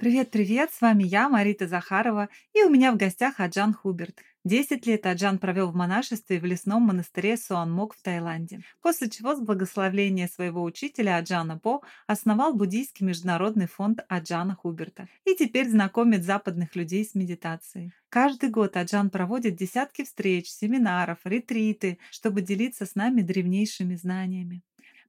Привет-привет, с вами я, Марита Захарова, и у меня в гостях Аджан Хуберт. Десять лет Аджан провел в монашестве в лесном монастыре Суанмок в Таиланде, после чего с благословления своего учителя Аджана По основал буддийский международный фонд Аджана Хуберта и теперь знакомит западных людей с медитацией. Каждый год Аджан проводит десятки встреч, семинаров, ретриты, чтобы делиться с нами древнейшими знаниями.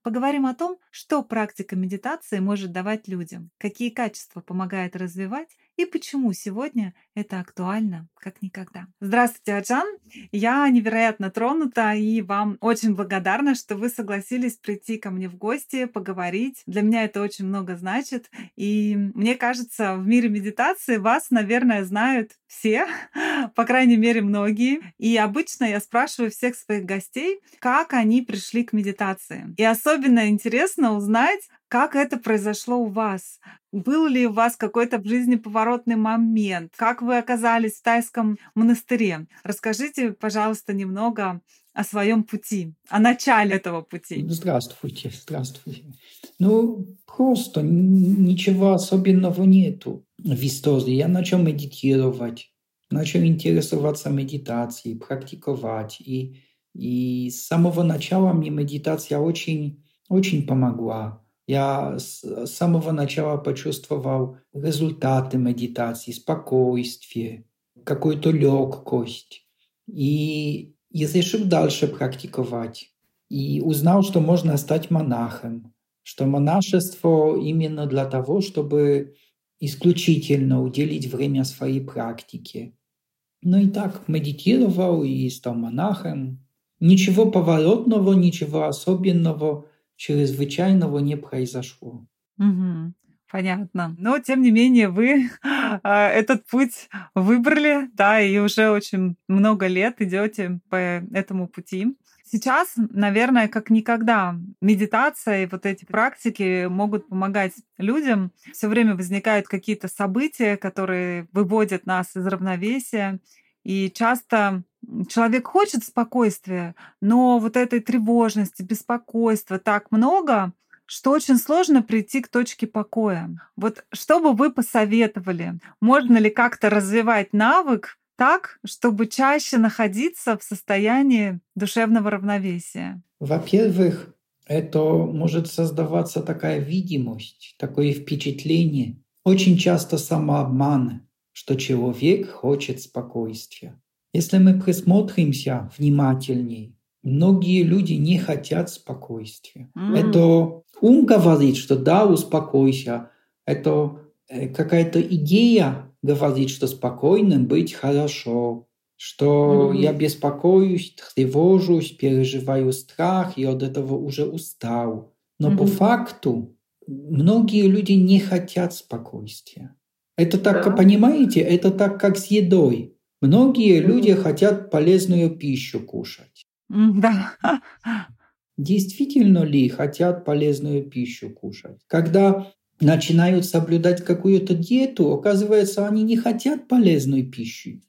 Поговорим о том, что практика медитации может давать людям, какие качества помогает развивать и почему сегодня это актуально, как никогда. Здравствуйте, Аджан! Я невероятно тронута и вам очень благодарна, что вы согласились прийти ко мне в гости, поговорить. Для меня это очень много значит. И мне кажется, в мире медитации вас, наверное, знают все, по крайней мере, многие. И обычно я спрашиваю всех своих гостей, как они пришли к медитации. И особенно интересно узнать, как это произошло у вас? Был ли у вас какой-то в жизни поворотный момент? Как вы оказались в тайском монастыре? Расскажите, пожалуйста, немного о своем пути, о начале этого пути. Здравствуйте, здравствуйте. Ну, просто ничего особенного нету в истории. Я начал медитировать, начал интересоваться медитацией, практиковать. И, и с самого начала мне медитация очень, очень помогла. Я с самого начала почувствовал результаты медитации, спокойствие, какую-то легкость. И я решил дальше практиковать. И узнал, что можно стать монахом, что монашество именно для того, чтобы исключительно уделить время своей практике. Ну и так медитировал и стал монахом. Ничего поворотного, ничего особенного – чрезвычайного не произошло. Угу. Понятно. Но, тем не менее, вы а, этот путь выбрали, да, и уже очень много лет идете по этому пути. Сейчас, наверное, как никогда, медитация и вот эти практики могут помогать людям. Все время возникают какие-то события, которые выводят нас из равновесия. И часто человек хочет спокойствия, но вот этой тревожности, беспокойства так много, что очень сложно прийти к точке покоя. Вот что бы вы посоветовали? Можно ли как-то развивать навык так, чтобы чаще находиться в состоянии душевного равновесия? Во-первых, это может создаваться такая видимость, такое впечатление, очень часто самообман, что человек хочет спокойствия. Если мы присмотримся внимательней, многие люди не хотят спокойствия. Mm. Это ум говорит, что да, успокойся. Это э, какая-то идея говорит, что спокойным быть хорошо, что mm. я беспокоюсь, тревожусь, переживаю страх и от этого уже устал. Но mm. по факту многие люди не хотят спокойствия. Это так, да. понимаете, это так, как с едой. Многие люди хотят полезную пищу кушать. Да. Действительно ли хотят полезную пищу кушать? Когда начинают соблюдать какую-то диету, оказывается, они не хотят полезной пищи.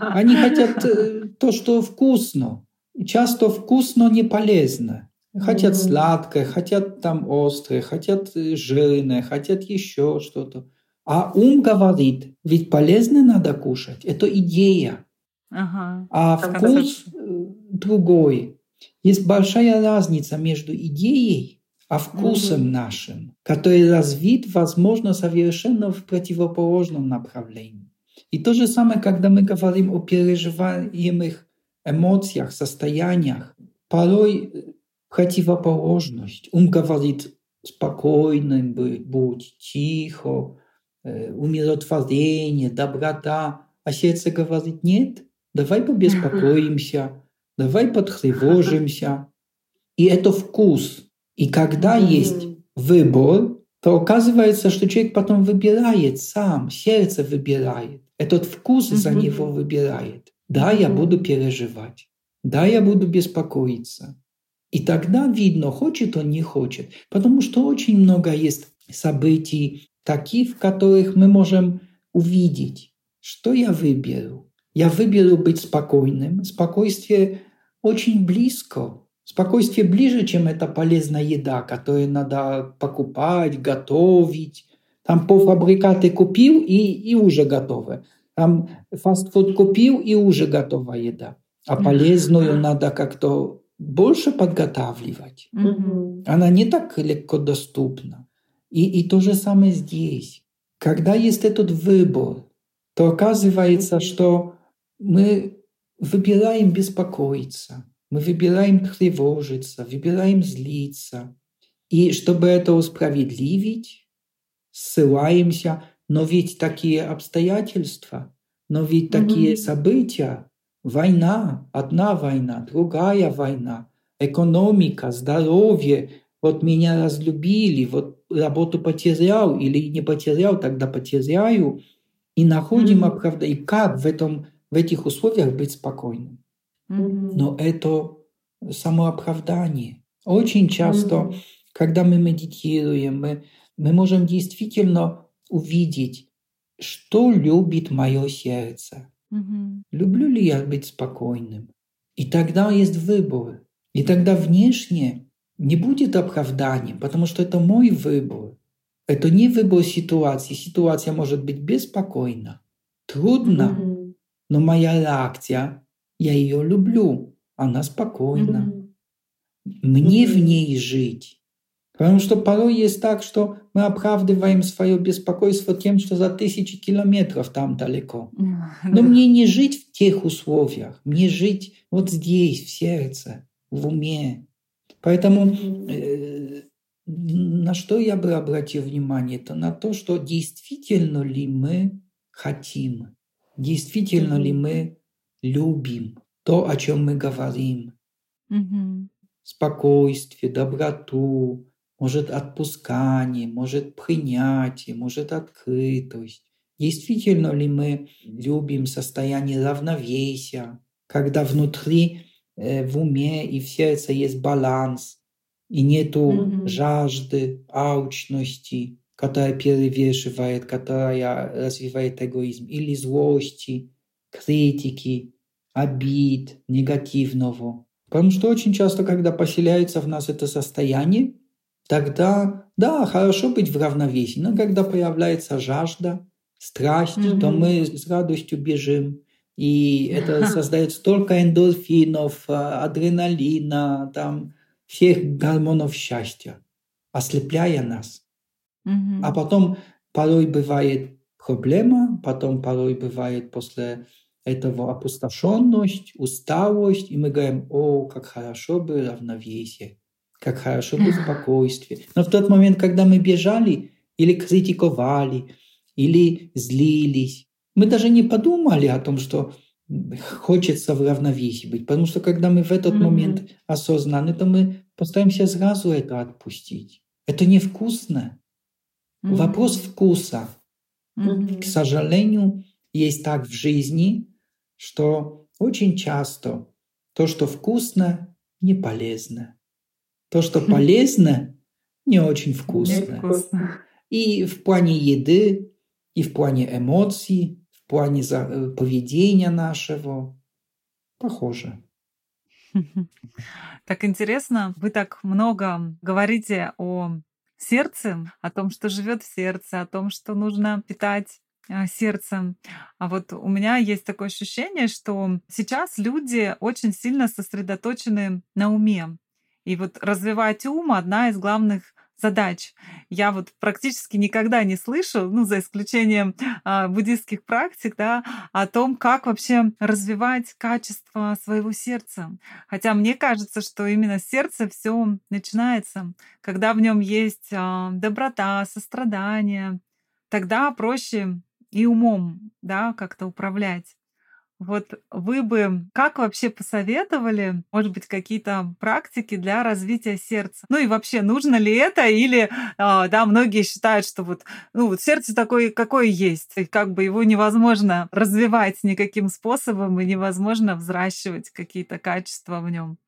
Они хотят э, то, что вкусно. Часто вкусно не полезно. Хотят сладкое, хотят там острое, хотят э, жирное, хотят еще что-то. А ум говорит, ведь полезно надо кушать. Это идея. Ага. А вкус э, другой. Есть большая разница между идеей а вкусом угу. нашим, который развит, возможно, совершенно в противоположном направлении. И то же самое, когда мы говорим о переживаемых эмоциях, состояниях, порой э, противоположность. Ум говорит, спокойным будь, тихо, умиротворение, доброта. А сердце говорит, нет, давай побеспокоимся, давай потревожимся. И это вкус. И когда есть выбор, то оказывается, что человек потом выбирает сам, сердце выбирает. Этот вкус mm-hmm. за него выбирает. Да, я буду переживать. Да, я буду беспокоиться. И тогда видно, хочет он, не хочет. Потому что очень много есть событий таких, в которых мы можем увидеть, что я выберу. Я выберу быть спокойным. Спокойствие очень близко. Спокойствие ближе, чем эта полезная еда, которую надо покупать, готовить. Там полфабрикаты купил и, и уже готовы. Там фастфуд купил и уже готова еда. А полезную надо как-то больше подготавливать. Mm-hmm. Она не так легко доступна. И, и то же самое здесь. Когда есть этот выбор, то оказывается, что мы выбираем беспокоиться, мы выбираем тревожиться, выбираем злиться. И чтобы это усправедливить, ссылаемся, но ведь такие обстоятельства, но ведь такие mm-hmm. события, война, одна война, другая война, экономика, здоровье, вот меня разлюбили, вот работу потерял или не потерял, тогда потеряю, и находим mm-hmm. оправдание. И как в, этом, в этих условиях быть спокойным? Mm-hmm. Но это самооправдание. Очень часто, mm-hmm. когда мы медитируем, мы, мы можем действительно увидеть, что любит мое сердце. Mm-hmm. Люблю ли я быть спокойным? И тогда есть выбор. И тогда внешне не будет оправданием, потому что это мой выбор. Это не выбор ситуации. Ситуация может быть беспокойна, трудно, mm-hmm. но моя реакция, я ее люблю, она спокойна. Mm-hmm. Мне mm-hmm. в ней жить. Потому что порой есть так, что мы оправдываем свое беспокойство тем, что за тысячи километров там далеко. Но мне не жить в тех условиях, мне жить вот здесь, в сердце, в уме. Поэтому э, на что я бы обратил внимание, это на то, что действительно ли мы хотим, действительно ли мы любим то, о чем мы говорим. Спокойствие, доброту, может отпускание, может принятие, может открытость. Действительно ли мы любим состояние равновесия, когда внутри, в уме и в сердце есть баланс, и нету mm-hmm. жажды, алчности, которая перевешивает, которая развивает эгоизм, или злости, критики, обид, негативного. Потому что очень часто, когда поселяется в нас это состояние, тогда, да, хорошо быть в равновесии, но когда появляется жажда, страсть, mm-hmm. то мы с радостью бежим. И это создает столько эндорфинов, а, адреналина, там, всех гормонов счастья, ослепляя нас. Mm-hmm. А потом порой бывает проблема, потом порой бывает после этого опустошенность, усталость, и мы говорим, о, как хорошо бы равновесие как хорошо бы спокойствие. Но в тот момент, когда мы бежали или критиковали, или злились, мы даже не подумали о том, что хочется в равновесии быть. Потому что когда мы в этот mm-hmm. момент осознаны, то мы постараемся сразу это отпустить. Это невкусно. Mm-hmm. Вопрос вкуса. Mm-hmm. К сожалению, есть так в жизни, что очень часто то, что вкусно, не полезно. То, что полезно, не очень вкусно. И в плане еды, и в плане эмоций, плане э, поведения нашего похоже. Так интересно, вы так много говорите о сердце, о том, что живет в сердце, о том, что нужно питать э, сердцем. А вот у меня есть такое ощущение, что сейчас люди очень сильно сосредоточены на уме. И вот развивать ум одна из главных задач. Я вот практически никогда не слышу, ну, за исключением а, буддийских практик, да, о том, как вообще развивать качество своего сердца. Хотя мне кажется, что именно сердце все начинается, когда в нем есть а, доброта, сострадание, тогда проще и умом, да, как-то управлять. Вот вы бы как вообще посоветовали, может быть, какие-то практики для развития сердца? Ну и вообще, нужно ли это? Или, а, да, многие считают, что вот, ну, вот сердце такое, какое есть, и как бы его невозможно развивать никаким способом, и невозможно взращивать какие-то качества в нем.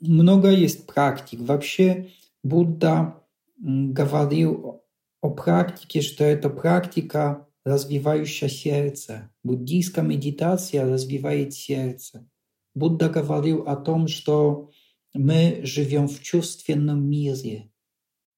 Много есть практик. Вообще Будда говорил о практике, что это практика развивающая сердце. Буддийская медитация развивает сердце. Будда говорил о том, что мы живем в чувственном мире,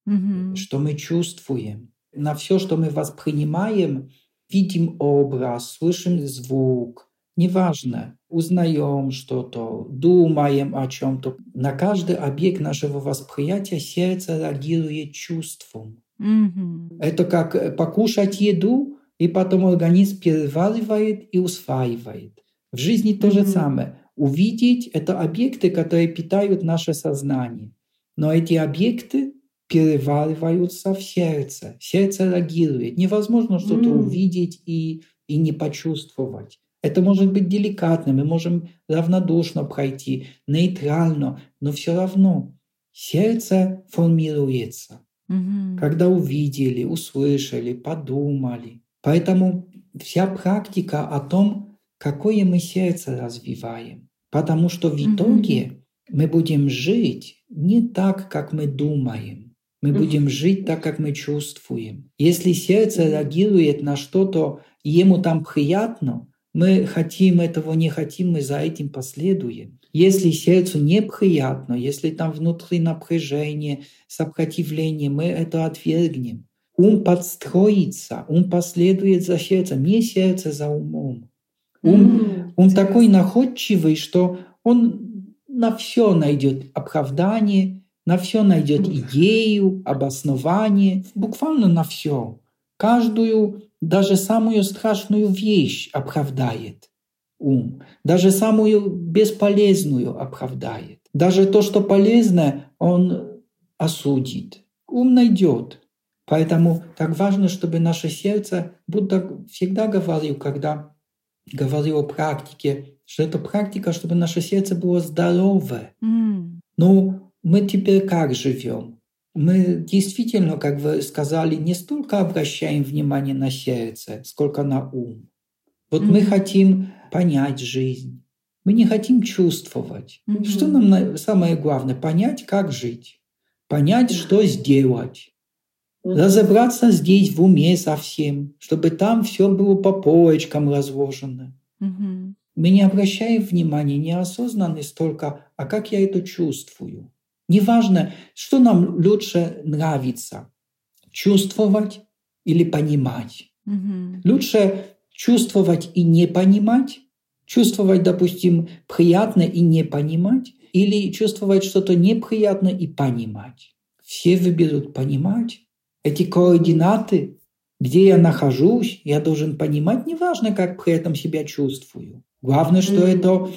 mm-hmm. что мы чувствуем. На все, что мы воспринимаем, видим образ, слышим звук, неважно, узнаем что-то, думаем о чем-то. На каждый объект нашего восприятия сердце реагирует чувством. Mm-hmm. Это как покушать еду, и потом организм переваривает и усваивает. В жизни то же самое. Увидеть — это объекты, которые питают наше сознание. Но эти объекты перевариваются в сердце. Сердце реагирует. Невозможно что-то mm. увидеть и, и не почувствовать. Это может быть деликатно, мы можем равнодушно пройти, нейтрально, но все равно сердце формируется. Mm-hmm. Когда увидели, услышали, подумали. Поэтому вся практика о том, какое мы сердце развиваем. Потому что в итоге mm-hmm. мы будем жить не так, как мы думаем. Мы mm-hmm. будем жить так, как мы чувствуем. Если сердце реагирует на что-то, ему там приятно, мы хотим этого, не хотим, мы за этим последуем. Если сердцу неприятно, если там внутри напряжение, сопротивление, мы это отвергнем. Ум подстроится, ум последует за сердцем, не сердце за умом. Ум, mm, ум такой находчивый, что он на все найдет оправдание, на все найдет идею, обоснование, буквально на все. Каждую, даже самую страшную вещь оправдает ум, даже самую бесполезную оправдает. Даже то, что полезное, он осудит. Ум найдет. Поэтому так важно, чтобы наше сердце, Будда всегда говорил, когда говорил о практике, что это практика, чтобы наше сердце было здоровое. Mm. Ну, мы теперь как живем? Мы действительно, как вы сказали, не столько обращаем внимание на сердце, сколько на ум. Вот mm-hmm. мы хотим понять жизнь, мы не хотим чувствовать. Mm-hmm. Что нам самое главное? Понять, как жить, понять, что сделать разобраться здесь в уме совсем, чтобы там все было по полочкам разложено. Угу. Мы не обращаем внимания неосознанно столько, а как я это чувствую. Неважно, что нам лучше нравится, чувствовать или понимать. Угу. Лучше чувствовать и не понимать, чувствовать, допустим, приятно и не понимать, или чувствовать что-то неприятно и понимать. Все выберут понимать, эти координаты, где я нахожусь, я должен понимать, неважно, как при этом себя чувствую. Главное, что mm-hmm.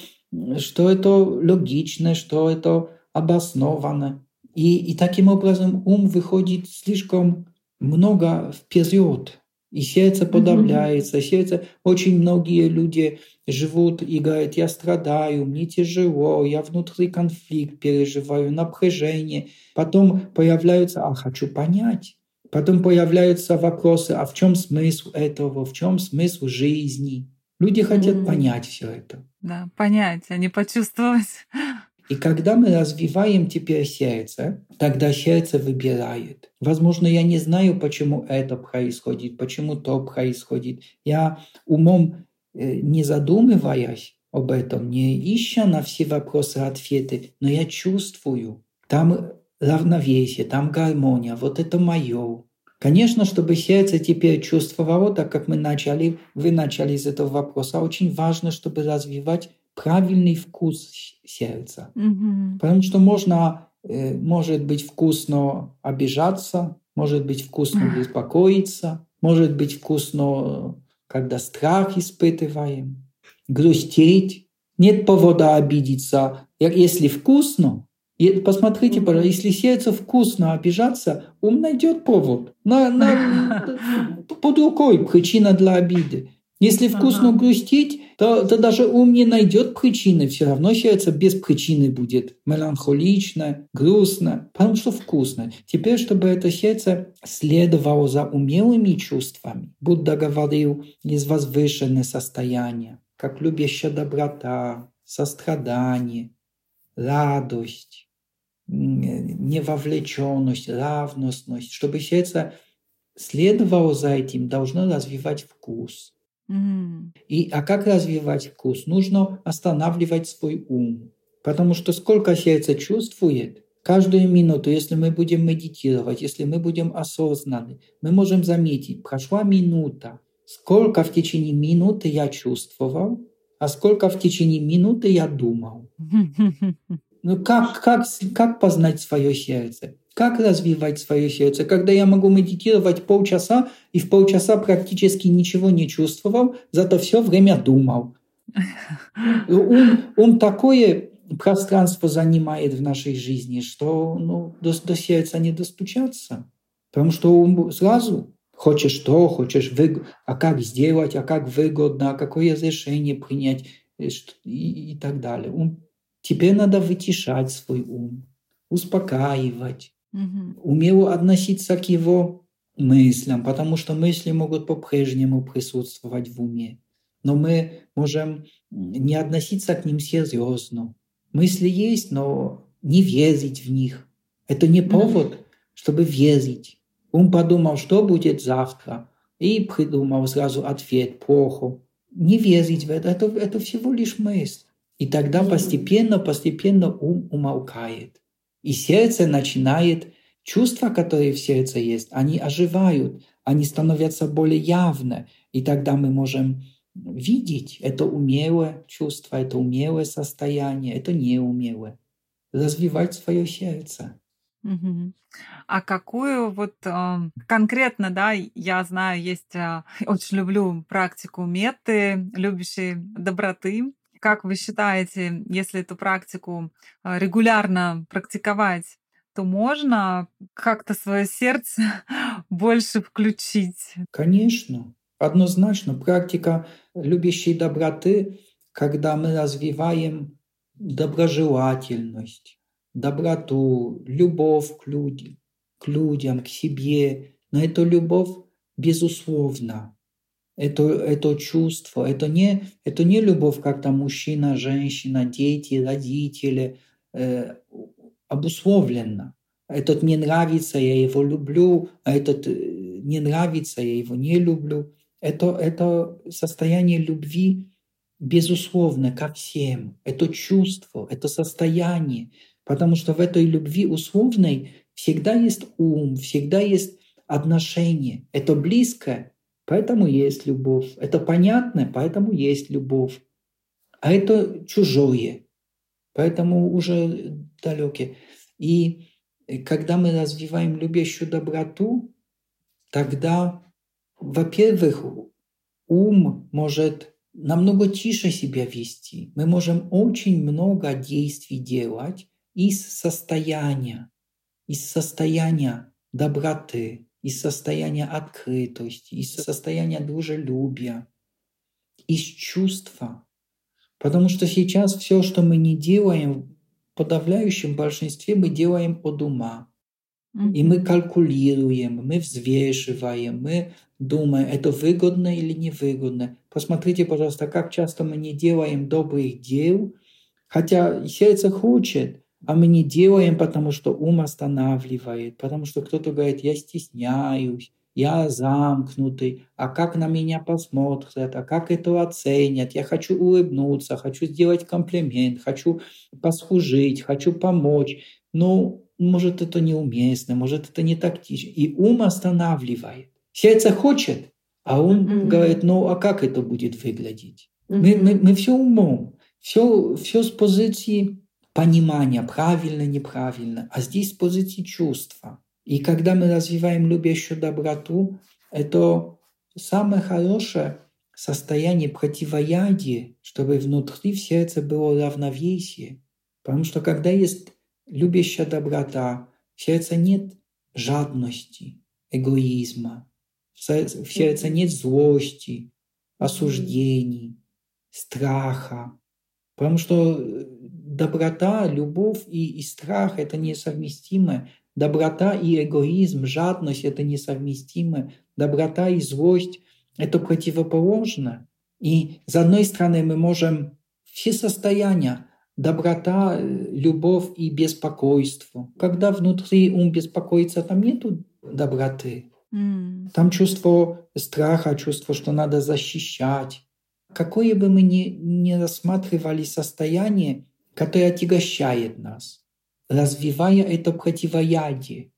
это, что это логично, что это обосновано. И, и таким образом ум выходит слишком много вперед, и сердце подавляется, mm-hmm. сердце. Очень многие люди живут и говорят, я страдаю, мне тяжело, я внутри конфликт переживаю, напряжение. Потом появляются, а хочу понять. Потом появляются вопросы, а в чем смысл этого, в чем смысл жизни. Люди хотят mm. понять все это. Да, понять, а не почувствовать. И когда мы развиваем теперь сердце, тогда сердце выбирает. Возможно, я не знаю, почему это происходит, почему то происходит. Я умом э, не задумываясь об этом, не ища на все вопросы ответы, но я чувствую. Там равновесие, там гармония, вот это мое. Конечно, чтобы сердце теперь чувствовало, так как мы начали, вы начали из этого вопроса, очень важно, чтобы развивать правильный вкус сердца. Mm-hmm. Потому что можно, э, может быть вкусно обижаться, может быть вкусно беспокоиться, может быть вкусно, когда страх испытываем, грустить. Нет повода обидеться. Если вкусно, и посмотрите, пожалуйста, если сердце вкусно обижаться, ум найдет повод. На, на, под рукой причина для обиды. Если вкусно ага. грустить, то, то даже ум не найдет причины. Все равно сердце без причины будет меланхолично, грустно, потому что вкусно. Теперь, чтобы это сердце следовало за умелыми чувствами, Будда говорил, из возвышенное состояние, как любящая доброта, сострадание, радость, невовлеченность, равностность, чтобы сердце следовало за этим, должно развивать вкус – и, а как развивать вкус? Нужно останавливать свой ум. Потому что сколько сердце чувствует, каждую минуту, если мы будем медитировать, если мы будем осознаны, мы можем заметить, прошла минута, сколько в течение минуты я чувствовал, а сколько в течение минуты я думал. Ну как, как, как познать свое сердце? Как развивать свое сердце? Когда я могу медитировать полчаса и в полчаса практически ничего не чувствовал, зато все время думал. Ум, ум такое пространство занимает в нашей жизни, что ну, до, до сердца не достучаться. Потому что ум сразу хочешь то, хочешь вы, а как сделать, а как выгодно, а какое решение принять и, и, так далее. Ум, теперь надо вытешать свой ум, успокаивать, угу. умело относиться к его мыслям, потому что мысли могут по-прежнему присутствовать в уме. Но мы можем не относиться к ним серьезно. Мысли есть, но не верить в них. Это не повод, чтобы верить. Он подумал, что будет завтра, и придумал сразу ответ плохо. Не верить в это, это, это всего лишь мысль. И тогда постепенно, постепенно ум умолкает. И сердце начинает, чувства, которые в сердце есть, они оживают, они становятся более явны. И тогда мы можем видеть это умелое чувство, это умелое состояние, это неумелое. Развивать свое сердце. А какую вот э, конкретно, да, я знаю, есть, э, очень люблю практику меты, любящей доброты. Как вы считаете, если эту практику э, регулярно практиковать, то можно как-то свое сердце больше включить? Конечно, однозначно. Практика любящей доброты, когда мы развиваем доброжелательность, доброту, любовь к людям, к людям, к себе. Но эта любовь безусловна это, это чувство, это не, это не любовь, как там мужчина, женщина, дети, родители, э, обусловленно. Этот мне нравится, я его люблю, а этот э, не нравится, я его не люблю. Это, это состояние любви безусловно ко всем. Это чувство, это состояние. Потому что в этой любви условной всегда есть ум, всегда есть отношение. Это близко, поэтому есть любовь. Это понятно, поэтому есть любовь. А это чужое, поэтому уже далекие. И когда мы развиваем любящую доброту, тогда, во-первых, ум может намного тише себя вести. Мы можем очень много действий делать из состояния, из состояния доброты, из состояния открытости, из состояния дружелюбия, из чувства. Потому что сейчас все, что мы не делаем, в подавляющем большинстве мы делаем от ума. И мы калькулируем, мы взвешиваем, мы думаем, это выгодно или невыгодно. Посмотрите, пожалуйста, как часто мы не делаем добрых дел, хотя сердце хочет, а мы не делаем, потому что ум останавливает, потому что кто-то говорит, я стесняюсь, я замкнутый, а как на меня посмотрят, а как это оценят, я хочу улыбнуться, хочу сделать комплимент, хочу послужить, хочу помочь. Но может это неуместно, может это не тактично. И ум останавливает. Сердце хочет, а ум mm-hmm. говорит, ну а как это будет выглядеть? Mm-hmm. Мы, мы, мы все умом, все, все с позиции понимания, правильно, неправильно, а здесь с позиции чувства. И когда мы развиваем любящую доброту, это самое хорошее состояние противоядия, чтобы внутри в сердце было равновесие. Потому что когда есть любящая доброта, в сердце нет жадности, эгоизма, в сердце нет злости, осуждений, страха. Потому что э, доброта, любовь и, и страх – это несовместимы. Доброта и эгоизм, жадность – это несовместимы. Доброта и злость – это противоположно. И с одной стороны мы можем все состояния доброта, э, любовь и беспокойство. Когда внутри ум беспокоится, там нету доброты. Mm. Там чувство страха, чувство, что надо защищать. Какое бы мы ни, ни рассматривали состояние, которое отягощает нас, развивая это противоядие,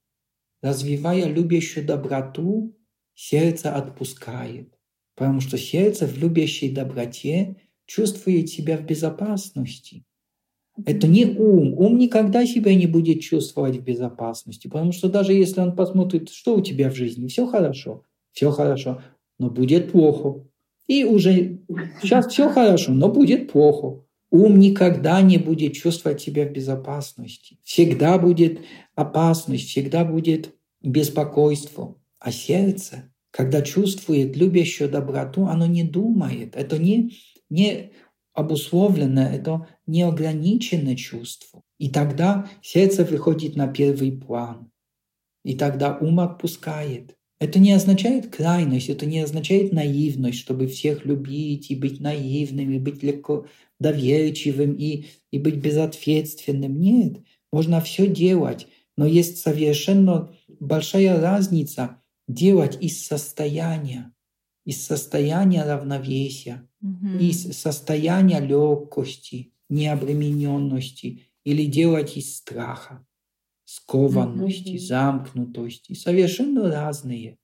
развивая любящую доброту, сердце отпускает. Потому что сердце в любящей доброте чувствует себя в безопасности. Это не ум. Ум никогда себя не будет чувствовать в безопасности, потому что даже если он посмотрит, что у тебя в жизни, все хорошо, все хорошо, но будет плохо. И уже сейчас все хорошо, но будет плохо. Ум никогда не будет чувствовать себя в безопасности. Всегда будет опасность, всегда будет беспокойство. А сердце, когда чувствует любящую доброту, оно не думает. Это не, не обусловлено, это неограниченное чувство. И тогда сердце выходит на первый план. И тогда ум отпускает. Это не означает крайность, это не означает наивность, чтобы всех любить и быть наивным, и быть легко доверчивым, и, и быть безответственным. Нет, можно все делать, но есть совершенно большая разница делать из состояния из состояния равновесия, угу. из состояния легкости, необремененности или делать из страха, скованности, угу. замкнутости. Совершенно разные.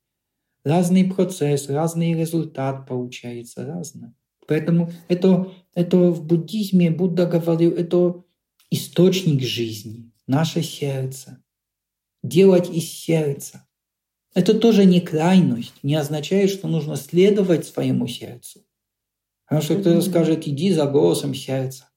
Разный процесс, разный результат получается, разно. Поэтому это, это в буддизме Будда говорил, это источник жизни, наше сердце. Делать из сердца. Это тоже не крайность, не означает, что нужно следовать своему сердцу. Потому что кто-то скажет, иди за голосом сердца.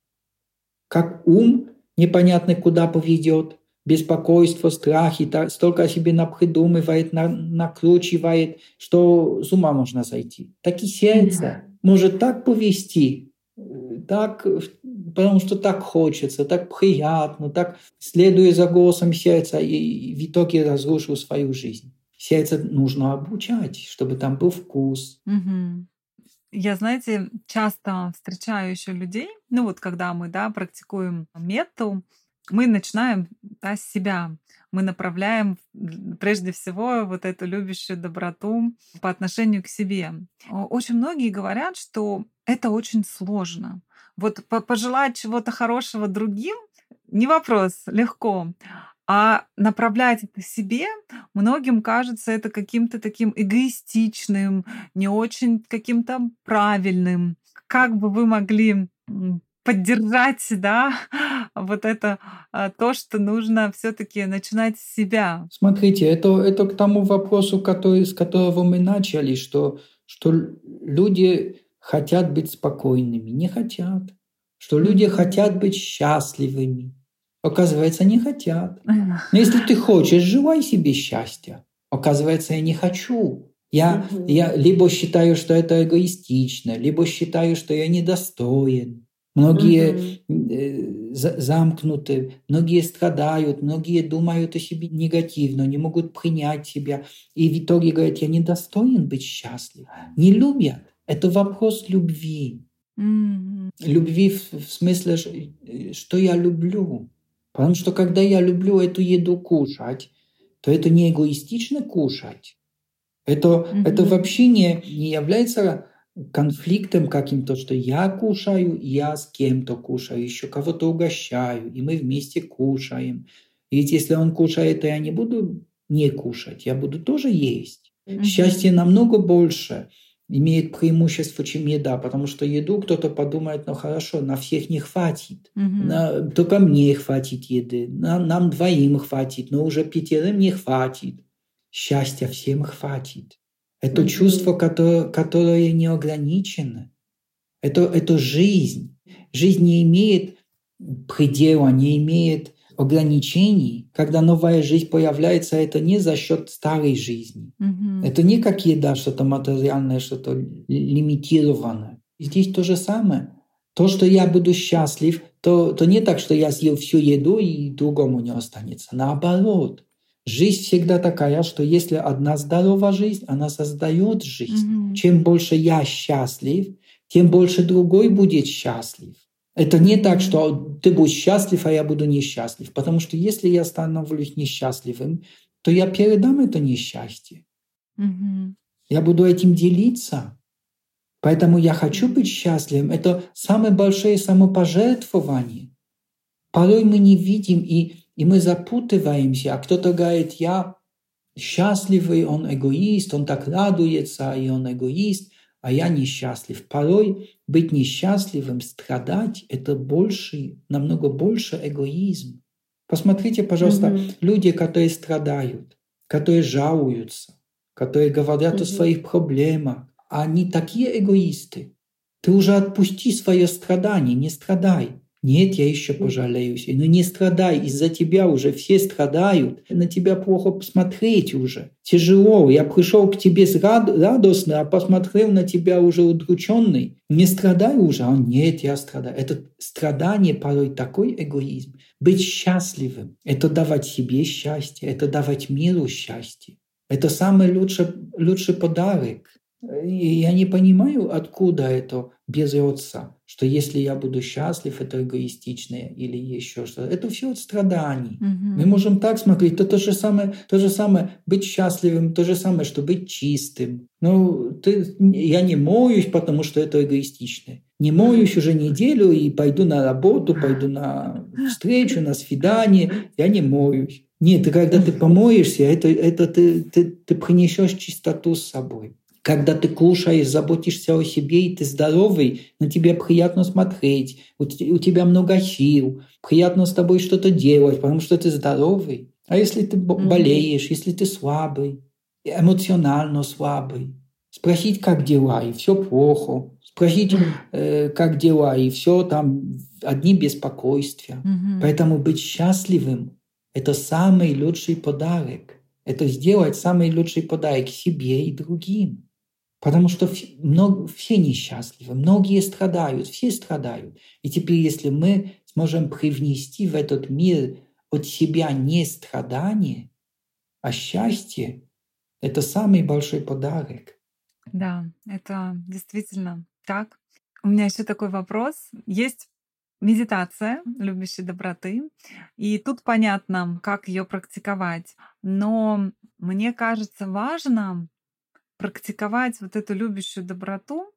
Как ум непонятно куда поведет, беспокойство, страхи, столько о себе напридумывает, накручивает, что с ума можно сойти. Так и сердце может так повести, так, потому что так хочется, так приятно, так следуя за голосом сердца и в итоге разрушил свою жизнь. Сердце нужно обучать, чтобы там был вкус. Угу. Я, знаете, часто встречаю еще людей, ну вот когда мы, да, практикуем мету, мы начинаем да, с себя. Мы направляем прежде всего вот эту любящую доброту по отношению к себе. Очень многие говорят, что это очень сложно. Вот пожелать чего-то хорошего другим не вопрос, легко. А направлять это себе многим кажется это каким-то таким эгоистичным, не очень каким-то правильным. Как бы вы могли поддержать, да, вот это а, то, что нужно все-таки начинать с себя. Смотрите, это, это к тому вопросу, который, с которого мы начали, что, что люди хотят быть спокойными, не хотят, что люди хотят быть счастливыми, Оказывается, не хотят. Но если ты хочешь, желай себе счастья. Оказывается, я не хочу. Я, я либо считаю, что это эгоистично, либо считаю, что я недостоин. Многие э, замкнуты, многие страдают, многие думают о себе негативно, не могут принять себя. И в итоге говорят, я недостоин быть счастлив. Не любят. Это вопрос любви. Mm-hmm. Любви в, в смысле, что я люблю. Потому что когда я люблю эту еду кушать, то это не эгоистично кушать. Это, mm-hmm. это вообще не, не является конфликтом каким-то, что я кушаю, я с кем-то кушаю, еще кого-то угощаю, и мы вместе кушаем. И ведь если он кушает, то я не буду не кушать, я буду тоже есть. Mm-hmm. Счастье намного больше имеет преимущество, чем еда, потому что еду кто-то подумает, ну хорошо, на всех не хватит, угу. на, только мне хватит еды, на, нам двоим хватит, но уже пятерым не хватит. Счастья всем хватит. Это чувство, которое, которое не ограничено. Это, это жизнь. Жизнь не имеет предела, не имеет ограничений, когда новая жизнь появляется, это не за счет старой жизни. Мгм. Это не как еда, что-то материальное, что-то лимитированное. Здесь то же самое. То, что я буду счастлив, то, то не так, что я съел всю еду и другому не останется. Наоборот. Жизнь всегда такая, что если одна здоровая жизнь, она создает жизнь. Мгм. Чем больше я счастлив, тем больше другой будет счастлив. Это не так, что ты будешь счастлив, а я буду несчастлив. Потому что если я становлюсь несчастливым, то я передам это несчастье. Мгм. Я буду этим делиться. Поэтому я хочу быть счастливым. Это самое большое самопожертвование. Порой мы не видим, и, и мы запутываемся. А кто-то говорит, я счастливый, он эгоист, он так радуется, и он эгоист, а я несчастлив. Порой быть несчастливым, страдать – это больше, намного больше эгоизм. Посмотрите, пожалуйста, Мгм. люди, которые страдают, которые жалуются, которые говорят о Мгм. своих проблемах, они такие эгоисты. Ты уже отпусти свое страдание, не страдай. Нет, я еще пожалеюсь. Ну не страдай, из-за тебя уже все страдают. На тебя плохо посмотреть уже. Тяжело. Я пришел к тебе с рад- радостно, а посмотрел на тебя уже удрученный. Не страдай уже. А нет, я страдаю. Это страдание порой такой эгоизм. Быть счастливым – это давать себе счастье, это давать миру счастье. Это самый лучший, лучший подарок. И я не понимаю, откуда это берется, что если я буду счастлив, это эгоистичное или еще что-то. Это все от страданий. Мгм. Мы можем так смотреть, то, то, же самое, то же самое быть счастливым, то же самое, что быть чистым. Ну, ты, я не моюсь, потому что это эгоистично. Не моюсь уже неделю и пойду на работу, пойду на встречу, на свидание. Я не моюсь. Нет, и когда ты помоешься, это, это ты, ты, ты принесешь чистоту с собой. Когда ты кушаешь, заботишься о себе, и ты здоровый, на тебя приятно смотреть, у, те- у тебя много сил, приятно с тобой что-то делать, потому что ты здоровый. А если ты болеешь, если ты слабый, эмоционально слабый, спросить, как дела, и все плохо. Спросить, э, как дела, и все там одни беспокойствия. Мгм. Поэтому быть счастливым – это самый лучший подарок. Это сделать самый лучший подарок себе и другим. Потому что все несчастливы, многие страдают, все страдают. И теперь, если мы сможем привнести в этот мир от себя не страдание, а счастье, это самый большой подарок. Да, это действительно так. У меня еще такой вопрос. Есть медитация любящей доброты, и тут понятно, как ее практиковать. Но мне кажется важно практиковать вот эту любящую доброту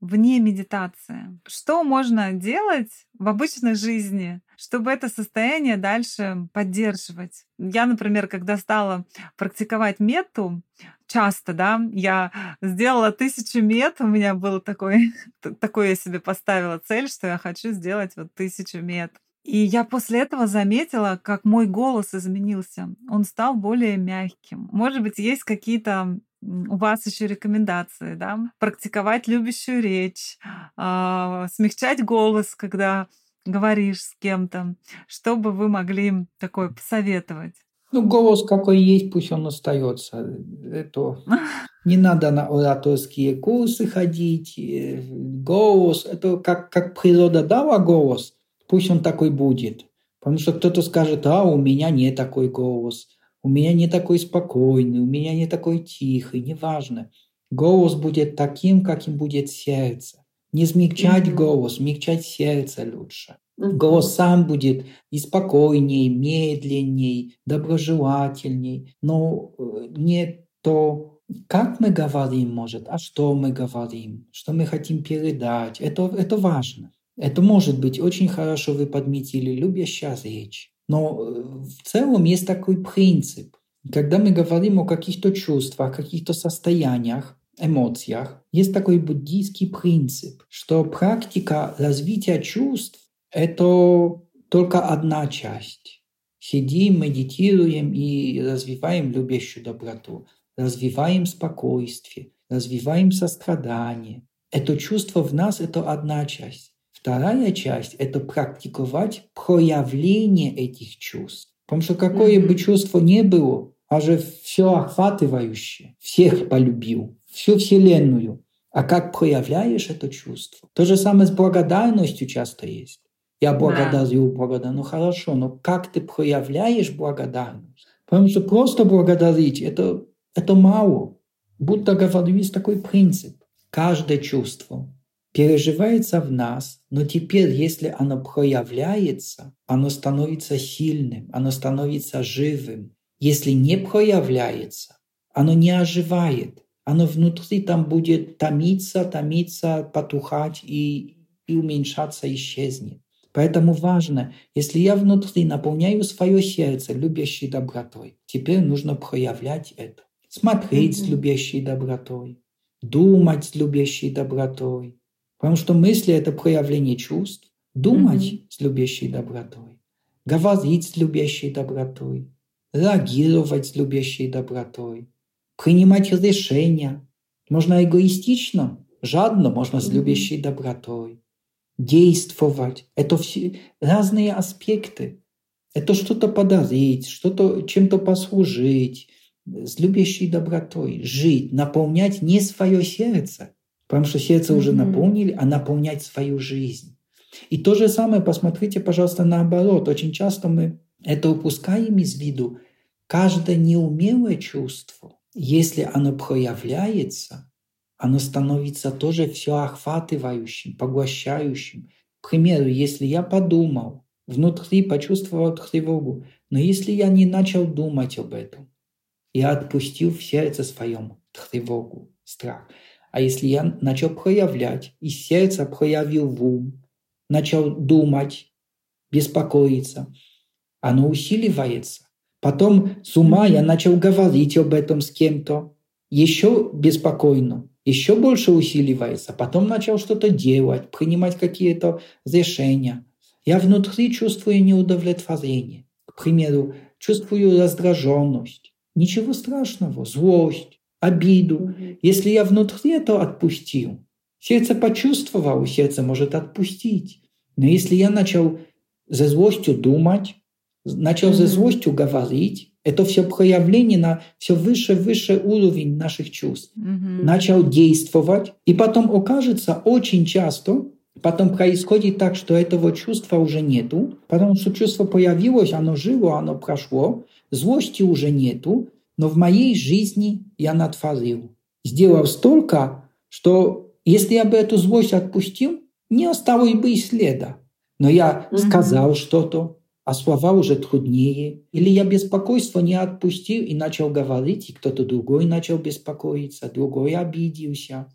вне медитации. Что можно делать в обычной жизни, чтобы это состояние дальше поддерживать? Я, например, когда стала практиковать мету, часто, да, я сделала тысячу мет, у меня был такой, такой я себе поставила цель, что я хочу сделать вот тысячу мет. И я после этого заметила, как мой голос изменился. Он стал более мягким. Может быть, есть какие-то у вас еще рекомендации, да? Практиковать любящую речь, а, смягчать голос, когда говоришь с кем-то, чтобы вы могли такое посоветовать. Ну, голос какой есть, пусть он остается. Это не надо на ораторские курсы ходить. э, Голос, это как, как природа дала голос, пусть он такой будет. Потому что кто-то скажет, а у меня не такой голос, у меня не такой спокойный, у меня не такой тихий, неважно. Голос будет таким, каким будет сердце. Не смягчать голос, смягчать сердце лучше. Голос сам будет и спокойней, медленней, доброжелательней, но э, не то, как мы говорим, может, а что мы говорим, что мы хотим передать. Это, это важно. Это может быть очень хорошо вы подметили любящая речь. Но э, в целом есть такой принцип. Когда мы говорим о каких-то чувствах, каких-то состояниях, эмоциях, есть такой буддийский принцип, что практика развития чувств – это только одна часть. Сидим, медитируем и развиваем любящую доброту, развиваем спокойствие, развиваем сострадание. Это чувство в нас – это одна часть. Вторая часть – это практиковать проявление этих чувств. Потому что какое mm-hmm. бы чувство ни было, а же все охватывающее, всех полюбил, всю Вселенную. А как проявляешь это чувство? То же самое с благодарностью часто есть. Я благодарю, да. благодарю. Ну хорошо, но как ты проявляешь благодарность? Потому что просто благодарить это, это мало. Будто говорю, есть такой принцип. Каждое чувство переживается в нас, но теперь, если оно проявляется, оно становится сильным, оно становится живым. Если не проявляется, оно не оживает. Оно внутри там будет томиться, томиться, потухать и, и уменьшаться, исчезнет. Поэтому важно, если я внутри наполняю свое сердце любящей добротой, теперь нужно проявлять это. Смотреть mm-hmm. с любящей добротой, думать с любящей добротой. Потому что мысли – это проявление чувств. Думать mm-hmm. с любящей добротой, говорить с любящей добротой, реагировать с любящей добротой, принимать решения. Можно эгоистично, жадно, можно с любящей добротой действовать. Это все разные аспекты. Это что-то подарить, что-то чем-то послужить, с любящей добротой, жить, наполнять не свое сердце, потому что сердце mm-hmm. уже наполнили, а наполнять свою жизнь. И то же самое, посмотрите, пожалуйста, наоборот. Очень часто мы это упускаем из виду. Каждое неумелое чувство, если оно проявляется, оно становится тоже все охватывающим, поглощающим. К примеру, если я подумал, внутри почувствовал тревогу, но если я не начал думать об этом, я отпустил в сердце своем тревогу, страх. А если я начал проявлять, из сердца проявил в ум, начал думать, беспокоиться, оно усиливается. Потом с ума я начал говорить об этом с кем-то, еще беспокойно еще больше усиливается. Потом начал что-то делать, принимать какие-то решения. Я внутри чувствую неудовлетворение. К примеру, чувствую раздраженность. Ничего страшного, злость, обиду. Если я внутри это отпустил, сердце почувствовало, сердце может отпустить. Но если я начал за злостью думать, начал за злостью говорить, это все проявление на все выше выше уровень наших чувств. Mm-hmm. Начал действовать, и потом окажется очень часто, потом происходит так, что этого чувства уже нету, потому что чувство появилось, оно жило, оно прошло, злости уже нету, но в моей жизни я натворил. Сделал столько, что если я бы эту злость отпустил, не осталось бы и следа. Но я mm-hmm. сказал что-то, а слова уже труднее. Или я беспокойство не отпустил и начал говорить, и кто-то другой начал беспокоиться, другой обиделся.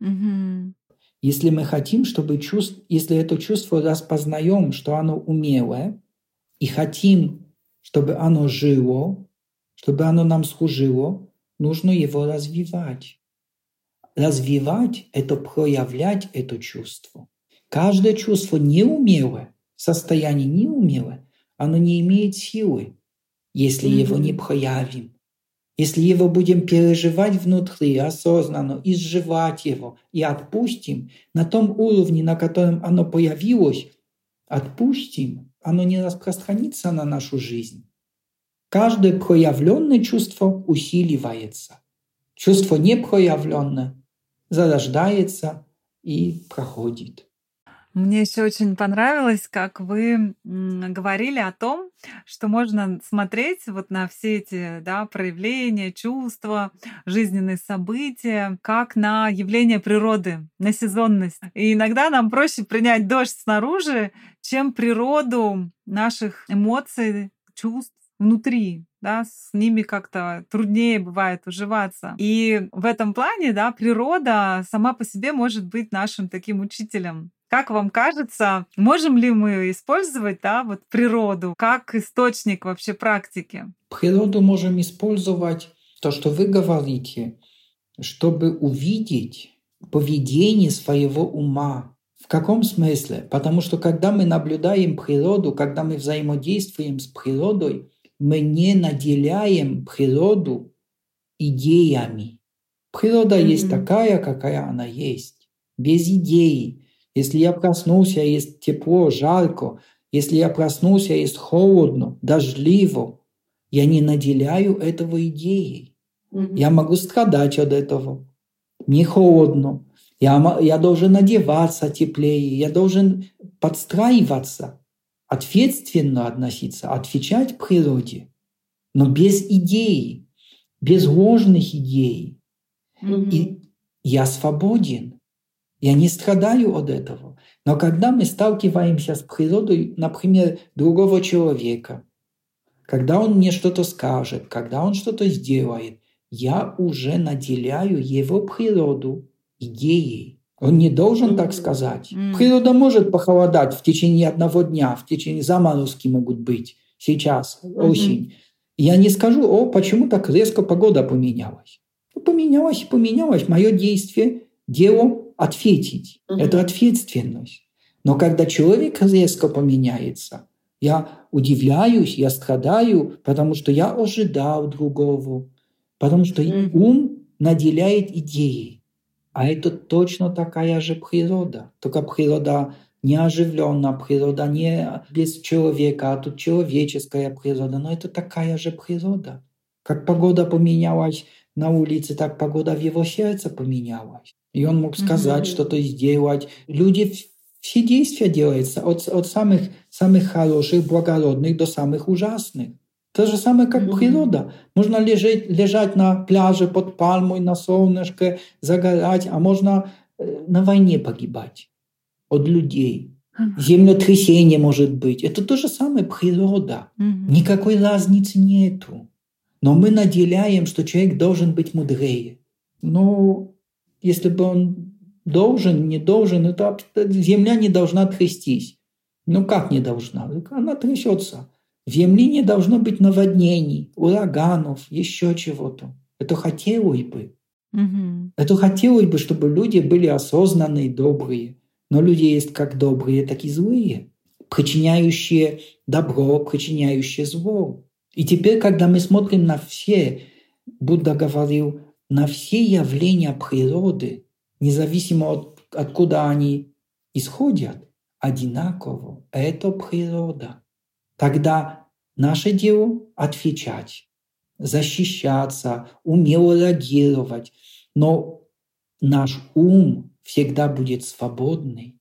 Угу. Если мы хотим, чтобы чувств, если это чувство распознаем, что оно умелое, и хотим, чтобы оно жило, чтобы оно нам служило, нужно его развивать. Развивать – это проявлять это чувство. Каждое чувство неумелое, состояние неумелое, оно не имеет силы, если mm-hmm. его не проявим. Если его будем переживать внутри осознанно, изживать его и отпустим, на том уровне, на котором оно появилось, отпустим, оно не распространится на нашу жизнь. Каждое проявленное чувство усиливается. Чувство непроявленное зарождается и проходит. Мне еще очень понравилось, как вы говорили о том, что можно смотреть вот на все эти да, проявления, чувства, жизненные события, как на явление природы, на сезонность. И иногда нам проще принять дождь снаружи, чем природу наших эмоций, чувств внутри, да, с ними как-то труднее бывает уживаться. И в этом плане, да, природа сама по себе может быть нашим таким учителем, как вам кажется, можем ли мы использовать да, вот природу как источник вообще практики? Природу можем использовать, то, что вы говорите, чтобы увидеть поведение своего ума. В каком смысле? Потому что когда мы наблюдаем природу, когда мы взаимодействуем с природой, мы не наделяем природу идеями. Природа mm-hmm. есть такая, какая она есть, без идеи. Если я проснулся, есть тепло, жарко. Если я проснулся, есть холодно, дождливо. Я не наделяю этого идеей. Mm-hmm. Я могу страдать от этого. Мне холодно. Я, я должен одеваться теплее. Я должен подстраиваться, ответственно относиться, отвечать природе. Но без идеи, без ложных идей. Mm-hmm. И я свободен. Я не страдаю от этого. Но когда мы сталкиваемся с природой, например, другого человека, когда он мне что-то скажет, когда он что-то сделает, я уже наделяю его природу идеей. Он не должен так сказать. Природа может похолодать в течение одного дня, в течение заморозки могут быть сейчас, осень. Я не скажу, о, почему так резко погода поменялась. Ну, поменялась и поменялась. Мое действие, дело ответить. Это ответственность. Но когда человек резко поменяется, я удивляюсь, я страдаю, потому что я ожидал другого, потому что ум наделяет идеей. А это точно такая же природа. Только природа не оживленная, природа не без человека, а тут человеческая природа. Но это такая же природа. Как погода поменялась на улице, так погода в его сердце поменялась. И он мог сказать, mm-hmm. что-то сделать. Люди все действия делаются от, от самых, самых хороших, благородных до самых ужасных. То же самое, как природа. Можно лежать, лежать на пляже под пальмой, на солнышке, загорать, а можно на войне погибать от людей. Землетрясение может быть. Это то же самое природа. Никакой разницы нету. Но мы наделяем, что человек должен быть мудрее. Но если бы он должен, не должен, это земля не должна трястись. Ну как не должна? Она трясется. В земле не должно быть наводнений, ураганов, еще чего-то. Это хотелось бы. Угу. Это хотелось бы, чтобы люди были осознанные, добрые. Но люди есть как добрые, так и злые, причиняющие добро, причиняющие зло. И теперь, когда мы смотрим на все, Будда говорил, на все явления природы, независимо от откуда они исходят, одинаково. Это природа. Тогда наше дело отвечать, защищаться, умело реагировать. Но наш ум всегда будет свободный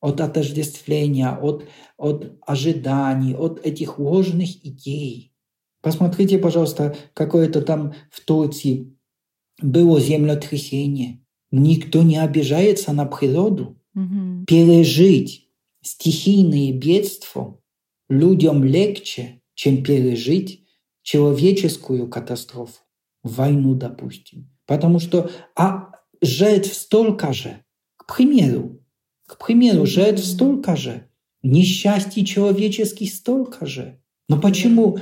от отождествления, от, от ожиданий, от этих ложных идей. Посмотрите, пожалуйста, какое-то там в Турции было землетрясение. Никто не обижается на природу. Угу. Пережить стихийные бедствия людям легче, чем пережить человеческую катастрофу, войну, допустим. Потому что а жертв столько же. К примеру, к примеру, жертв столько же. Несчастье человеческих столько же. Но почему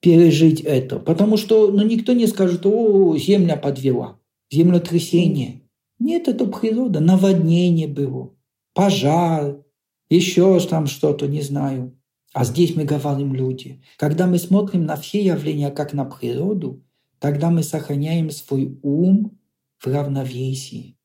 пережить это? Потому что ну, никто не скажет, о, земля подвела землетрясение. Нет, это природа, наводнение было, пожар, еще там что-то, не знаю. А здесь мы говорим люди. Когда мы смотрим на все явления как на природу, тогда мы сохраняем свой ум в равновесии.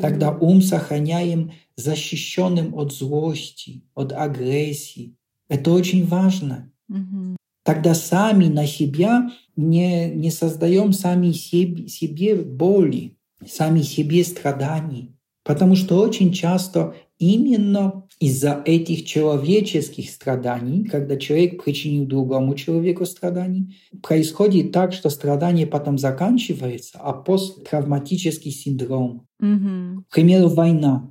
Тогда ум сохраняем защищенным от злости, от агрессии. Это очень важно. Угу тогда сами на себя не, не создаем сами себе, себе боли, сами себе страданий. Потому что очень часто именно из-за этих человеческих страданий, когда человек причинил другому человеку страданий, происходит так, что страдание потом заканчивается, а посттравматический синдром. Mm-hmm. К примеру, война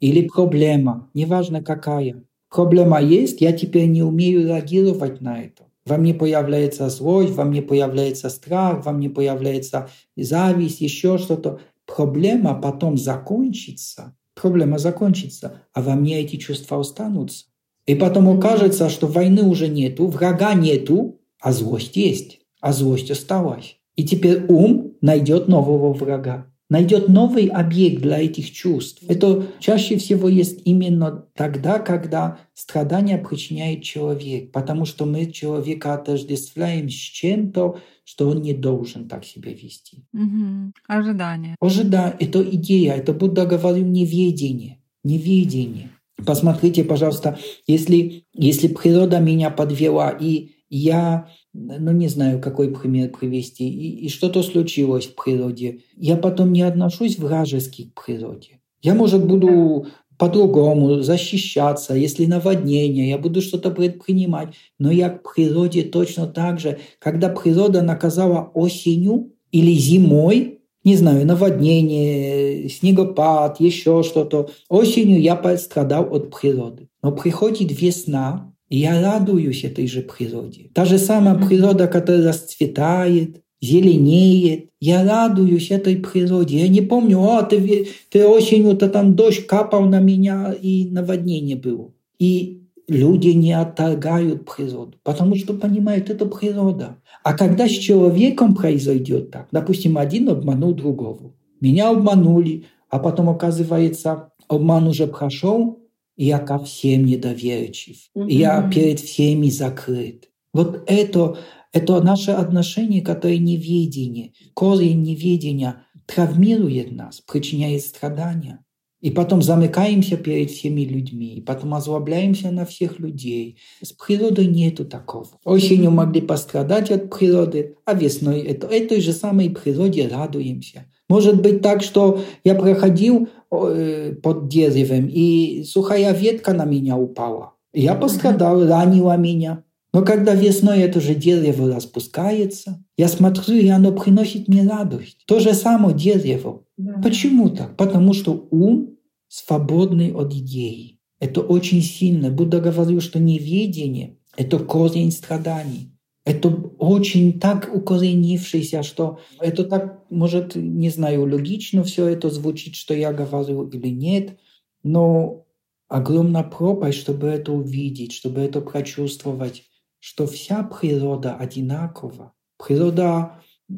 или проблема, неважно какая. Проблема есть, я теперь не умею реагировать на это. Во мне появляется злость, во мне появляется страх, во мне появляется зависть, еще что-то. Проблема потом закончится. Проблема закончится, а во мне эти чувства останутся. И потом окажется, что войны уже нету, врага нету, а злость есть, а злость осталась. И теперь ум найдет нового врага найдет новый объект для этих чувств. Это чаще всего есть именно тогда, когда страдания причиняет человек, потому что мы человека отождествляем с чем-то, что он не должен так себя вести. Угу. Ожидание. Ожидание. Это идея, это Будда говорил неведение. неведение. Посмотрите, пожалуйста, если, если природа меня подвела, и я, ну не знаю, какой пример привести, и, и что-то случилось в природе, я потом не отношусь вражески к природе. Я, может, буду по-другому защищаться, если наводнение, я буду что-то предпринимать. Но я к природе точно так же. Когда природа наказала осенью или зимой, не знаю, наводнение, снегопад, еще что-то. Осенью я пострадал от природы. Но приходит весна, и я радуюсь этой же природе. Та же самая природа, которая расцветает, зеленеет. Я радуюсь этой природе. Я не помню, а ты, ты осенью-то там дождь капал на меня и наводнение было. И люди не отторгают природу, потому что понимают, это природа. А когда с человеком произойдет так, допустим, один обманул другого, меня обманули, а потом оказывается, обман уже прошел, я ко всем недоверчив, mm-hmm. я перед всеми закрыт. Вот это, это наше отношение, которое неведение, корень неведения травмирует нас, причиняет страдания. И потом замыкаемся перед всеми людьми, и потом озлобляемся на всех людей. С природой нету такого. Осенью могли пострадать от природы, а весной это, этой же самой природе радуемся. Может быть так, что я проходил э, под деревом, и сухая ветка на меня упала. Я пострадал, ранила меня. Но когда весной это же дерево распускается, я смотрю, и оно приносит мне радость. То же самое дерево. Да. Почему так? Потому что ум свободный от идей. Это очень сильно. Будда говорил, что неведение — это корень страданий. Это очень так укоренившийся, что это так, может, не знаю, логично все это звучит, что я говорю или нет, но огромная пропасть, чтобы это увидеть, чтобы это прочувствовать, что вся природа одинакова. Природа э,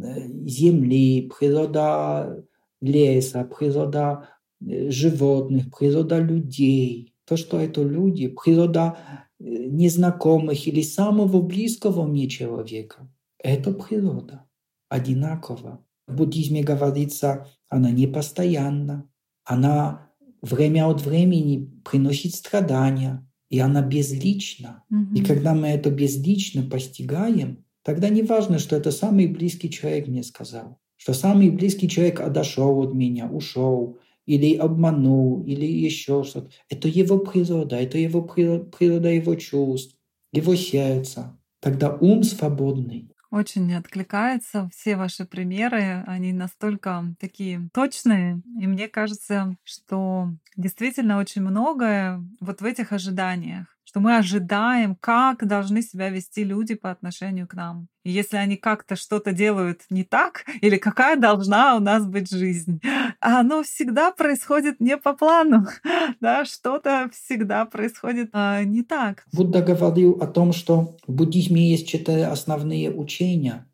земли, природа леса, природа Э, животных, природа людей, то, что это люди, природа незнакомых или самого близкого мне человека. Это природа одинакова. В буддизме говорится, она не постоянна, она время от времени приносит страдания, и она безлична. Mm-hmm. И когда мы это безлично постигаем, тогда не важно, что это самый близкий человек мне сказал, что самый близкий человек отошел от меня, ушел, или обманул, или еще что-то. Это его природа, это его природа его чувств, его сердца. Тогда ум свободный. Очень откликается все ваши примеры, они настолько такие точные, и мне кажется, что действительно очень многое вот в этих ожиданиях что мы ожидаем, как должны себя вести люди по отношению к нам. И если они как-то что-то делают не так, или какая должна у нас быть жизнь, оно всегда происходит не по плану, да, что-то всегда происходит а, не так. Будда говорил о том, что в буддизме есть четыре основные учения,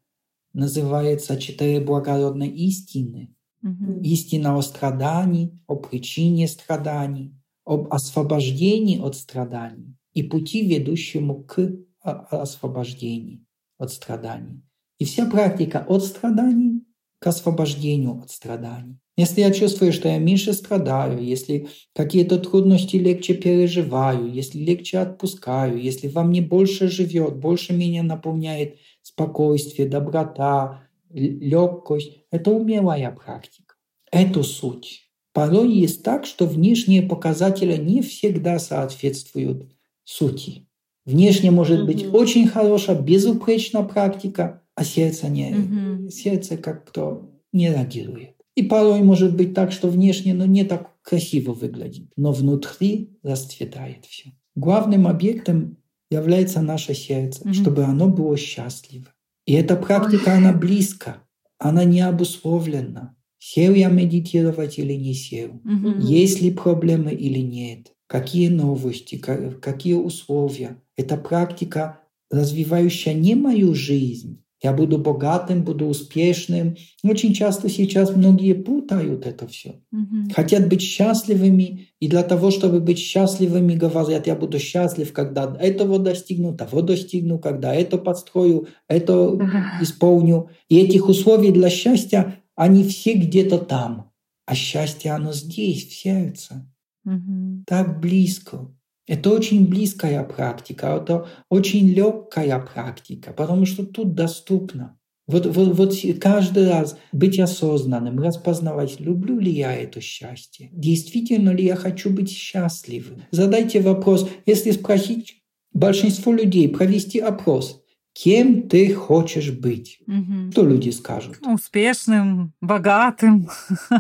называется четыре благородные истины. Угу. Истина о страдании, о причине страданий, об освобождении от страданий и пути, ведущему к освобождению от страданий. И вся практика от страданий к освобождению от страданий. Если я чувствую, что я меньше страдаю, если какие-то трудности легче переживаю, если легче отпускаю, если во мне больше живет, больше меня наполняет спокойствие, доброта, легкость, это умелая практика. Это суть. Порой есть так, что внешние показатели не всегда соответствуют сути. Внешне может mm-hmm. быть очень хорошая, безупречная практика, а сердце не, mm-hmm. сердце как-то не реагирует. И порой может быть так, что внешне ну, не так красиво выглядит, но внутри расцветает все. Главным объектом является наше сердце, mm-hmm. чтобы оно было счастливо. И эта практика, она близко, она не обусловлена. Сел я медитировать или не сел? Mm-hmm. Есть ли проблемы или нет? Какие новости, какие условия. Это практика, развивающая не мою жизнь. Я буду богатым, буду успешным. Очень часто сейчас многие путают это все. Mm-hmm. Хотят быть счастливыми, и для того, чтобы быть счастливыми, говорят, я буду счастлив, когда этого достигну, того достигну, когда это подстрою, это mm-hmm. исполню. И этих условий для счастья, они все где-то там. А счастье, оно здесь, в сердце. Мгм. Так близко. Это очень близкая практика, это очень легкая практика, потому что тут доступно. Вот, вот, вот каждый раз быть осознанным, распознавать, люблю ли я это счастье, действительно ли я хочу быть счастливым. Задайте вопрос, если спросить большинство людей, провести опрос, кем ты хочешь быть, Мгм. что люди скажут? Успешным, богатым,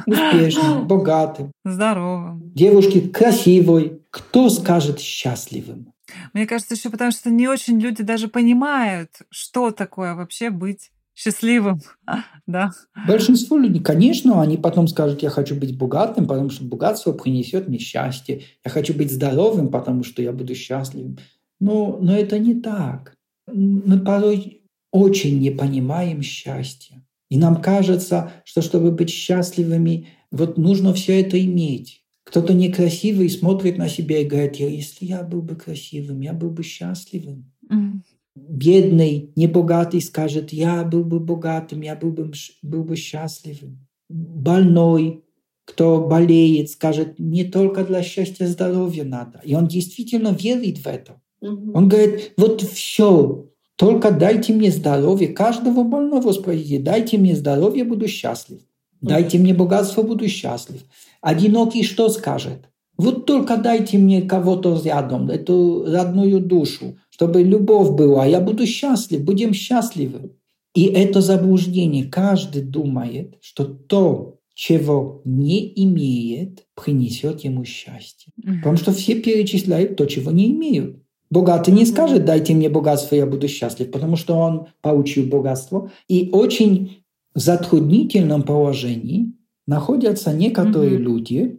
Успешным, богатым, здоровым. девушки красивой. Кто скажет счастливым? Мне кажется, еще потому что не очень люди даже понимают, что такое вообще быть счастливым. Да. Большинство людей, конечно, они потом скажут, я хочу быть богатым, потому что богатство принесет мне счастье. Я хочу быть здоровым, потому что я буду счастливым. Но, но это не так. Мы порой очень не понимаем счастья. И нам кажется, что чтобы быть счастливыми, вот нужно все это иметь. Кто-то некрасивый смотрит на себя и говорит, «Я- если я был бы красивым, я был бы счастливым. М. Бедный, небогатый скажет, я был бы богатым, я был бы, был бы счастливым. Больной, кто болеет, скажет, не только для счастья здоровья надо. И он действительно верит в это. Он говорит, вот все, только дайте мне здоровье. Каждого больного спросите, дайте мне здоровье, буду счастлив. Дайте мне богатство, буду счастлив. Одинокий что скажет? Вот только дайте мне кого-то рядом, эту родную душу, чтобы любовь была, я буду счастлив, будем счастливы. И это заблуждение. Каждый думает, что то, чего не имеет, принесет ему счастье. Потому что все перечисляют то, чего не имеют. Богатый не скажет, дайте мне богатство, я буду счастлив, потому что он получил богатство. И очень в затруднительном положении находятся некоторые Мгм. люди,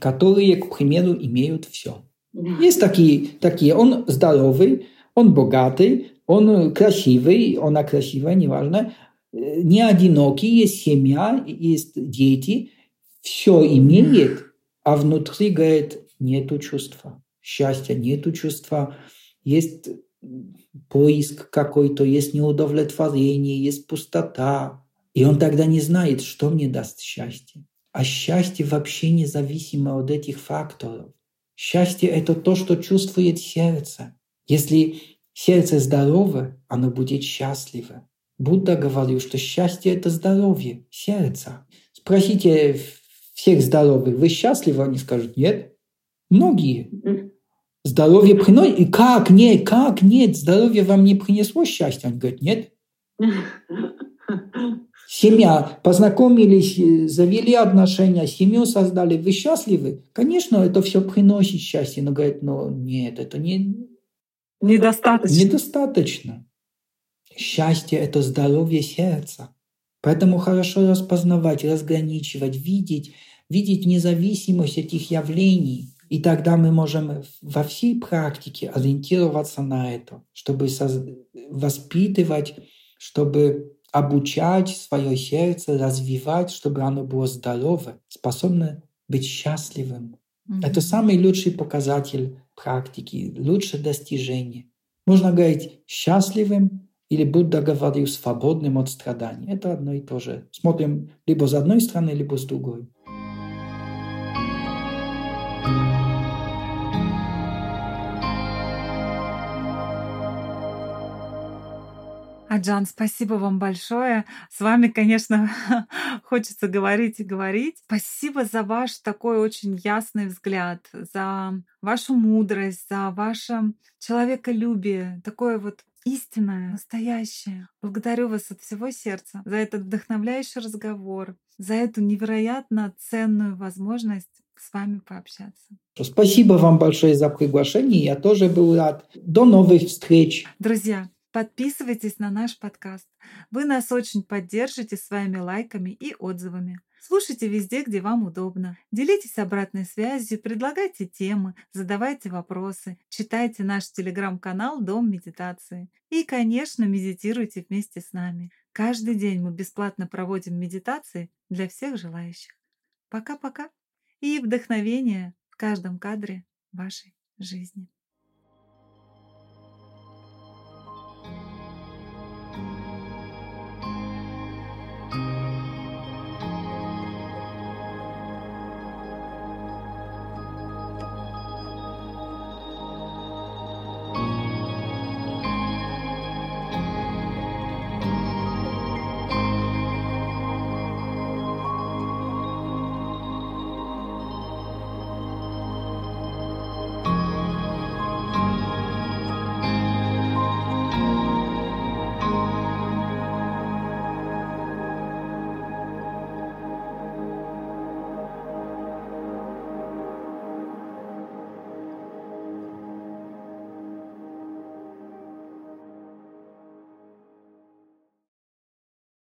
которые, к примеру, имеют все. Есть такие, такие. Он здоровый, он богатый, он красивый, она красивая, неважно. Э, Не одинокий, есть семья, есть дети. Все имеет, а внутри, говорит, нету чувства. Счастья нету чувства. Есть поиск какой-то, есть неудовлетворение, есть пустота. И он тогда не знает, что мне даст счастье. А счастье вообще независимо от этих факторов. Счастье – это то, что чувствует сердце. Если сердце здорово, оно будет счастливо. Будда говорил, что счастье – это здоровье сердца. Спросите всех здоровых, вы счастливы? Они скажут, нет. Многие. Здоровье приносит. И как нет, как нет? Здоровье вам не принесло счастье? Он говорит, нет. Семья, познакомились, э, завели отношения, семью создали. Вы счастливы? Конечно, это все приносит счастье. Но говорит, ну нет, это не, Недостаточно. недостаточно. Счастье – это здоровье сердца. Поэтому хорошо распознавать, разграничивать, видеть, видеть независимость этих явлений. И тогда мы можем во всей практике ориентироваться на это, чтобы воспитывать, чтобы обучать свое сердце, развивать, чтобы оно было здоровое, способно быть счастливым. Это Мгм. самый лучший показатель практики, лучшее достижение. Можно говорить счастливым или Будда говорил свободным от страданий. Это одно и то же. Смотрим либо с одной стороны, либо с другой. Аджан, спасибо вам большое. С вами, конечно, хочется говорить и говорить. Спасибо за ваш такой очень ясный взгляд, за вашу мудрость, за ваше человеколюбие, такое вот истинное, настоящее. Благодарю вас от всего сердца за этот вдохновляющий разговор, за эту невероятно ценную возможность с вами пообщаться. Спасибо вам большое за приглашение. Я тоже был рад. До новых встреч. Друзья, подписывайтесь на наш подкаст. Вы нас очень поддержите своими лайками и отзывами. Слушайте везде, где вам удобно. Делитесь обратной связью, предлагайте темы, задавайте вопросы, читайте наш телеграм-канал «Дом медитации». И, конечно, медитируйте вместе с нами. Каждый день мы бесплатно проводим медитации для всех желающих. Пока-пока. И вдохновение в каждом кадре вашей жизни.